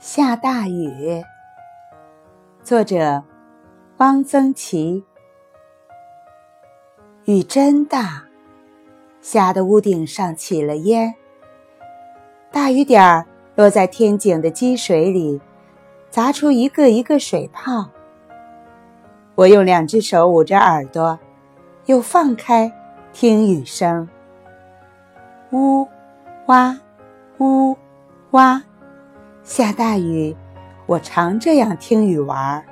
下大雨。作者：汪曾祺。雨真大，下的屋顶上起了烟。大雨点儿落在天井的积水里，砸出一个一个水泡。我用两只手捂着耳朵，又放开听雨声。呜，哇，呜，哇。下大雨，我常这样听雨玩儿。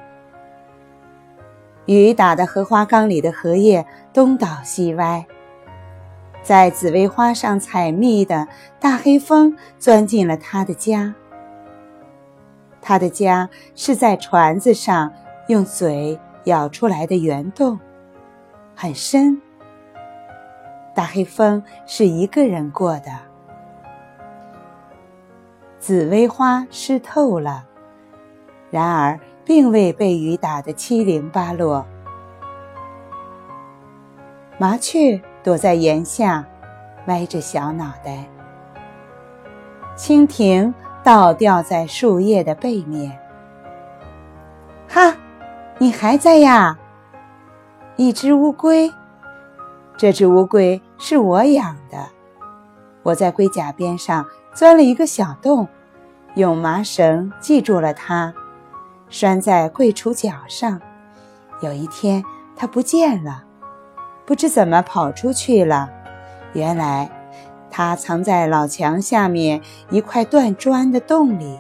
雨打的荷花缸里的荷叶东倒西歪。在紫薇花上采蜜的大黑蜂钻进了他的家。他的家是在船子上用嘴咬出来的圆洞，很深。大黑蜂是一个人过的。紫薇花湿透了，然而并未被雨打得七零八落。麻雀躲在檐下，歪着小脑袋。蜻蜓倒吊在树叶的背面。哈，你还在呀？一只乌龟，这只乌龟是我养的。我在龟甲边上钻了一个小洞。用麻绳系住了它，拴在柜橱角上。有一天，它不见了，不知怎么跑出去了。原来，它藏在老墙下面一块断砖的洞里。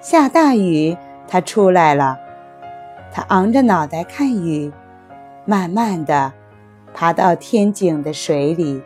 下大雨，它出来了。它昂着脑袋看雨，慢慢的爬到天井的水里。